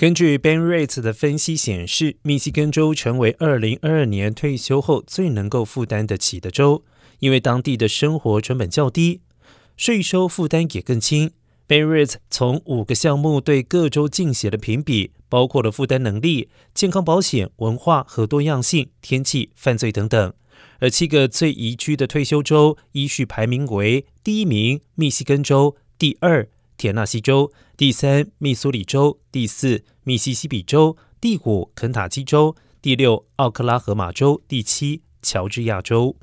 根据 Ben Rate 的分析显示，密西根州成为二零二二年退休后最能够负担得起的州，因为当地的生活成本较低，税收负担也更轻。Ben Rate 从五个项目对各州进行了评比，包括了负担能力、健康保险、文化和多样性、天气、犯罪等等。而七个最宜居的退休州依序排名为：第一名密西根州，第二田纳西州。第三，密苏里州；第四，密西西比州；第五，肯塔基州；第六，奥克拉荷马州；第七，乔治亚州。